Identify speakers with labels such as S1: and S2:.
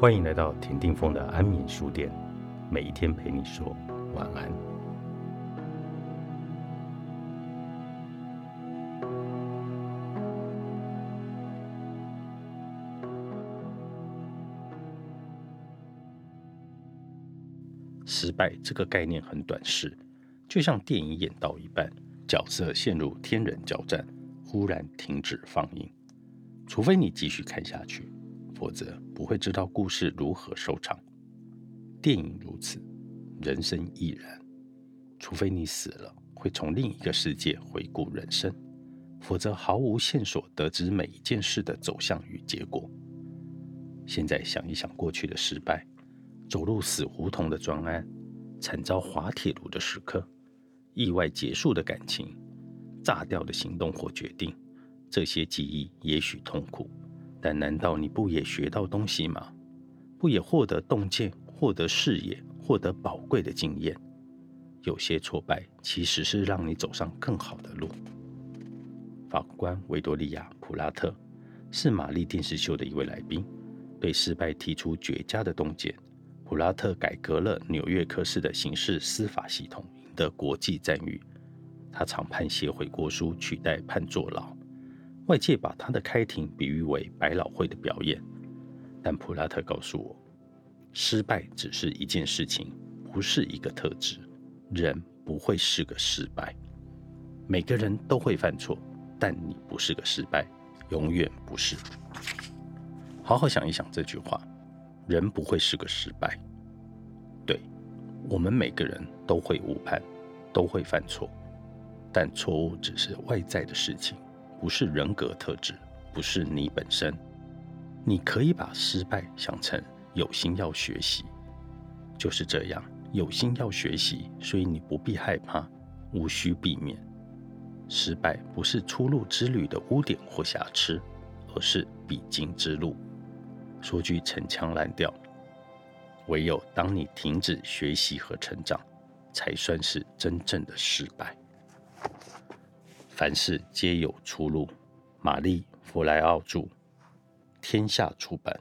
S1: 欢迎来到田定峰的安眠书店，每一天陪你说晚安。失败这个概念很短视，就像电影演到一半，角色陷入天人交战，忽然停止放映，除非你继续看下去。否则不会知道故事如何收场。电影如此，人生亦然。除非你死了，会从另一个世界回顾人生，否则毫无线索得知每一件事的走向与结果。现在想一想过去的失败，走入死胡同的专案，惨遭滑铁卢的时刻，意外结束的感情，炸掉的行动或决定，这些记忆也许痛苦。但难道你不也学到东西吗？不也获得洞见、获得视野、获得宝贵的经验？有些挫败其实是让你走上更好的路。法官维多利亚·普拉特是玛丽电视秀的一位来宾，对失败提出绝佳的洞见。普拉特改革了纽约客式的刑事司法系统，赢得国际赞誉。他常判写悔过书，取代判坐牢。外界把他的开庭比喻为百老汇的表演，但普拉特告诉我，失败只是一件事情，不是一个特质。人不会是个失败，每个人都会犯错，但你不是个失败，永远不是。好好想一想这句话，人不会是个失败。对，我们每个人都会误判，都会犯错，但错误只是外在的事情。不是人格特质，不是你本身。你可以把失败想成有心要学习，就是这样，有心要学习，所以你不必害怕，无需避免。失败不是出路之旅的污点或瑕疵，而是必经之路。说句陈腔滥调，唯有当你停止学习和成长，才算是真正的失败。凡事皆有出路。玛丽·弗莱奥著，天下出版。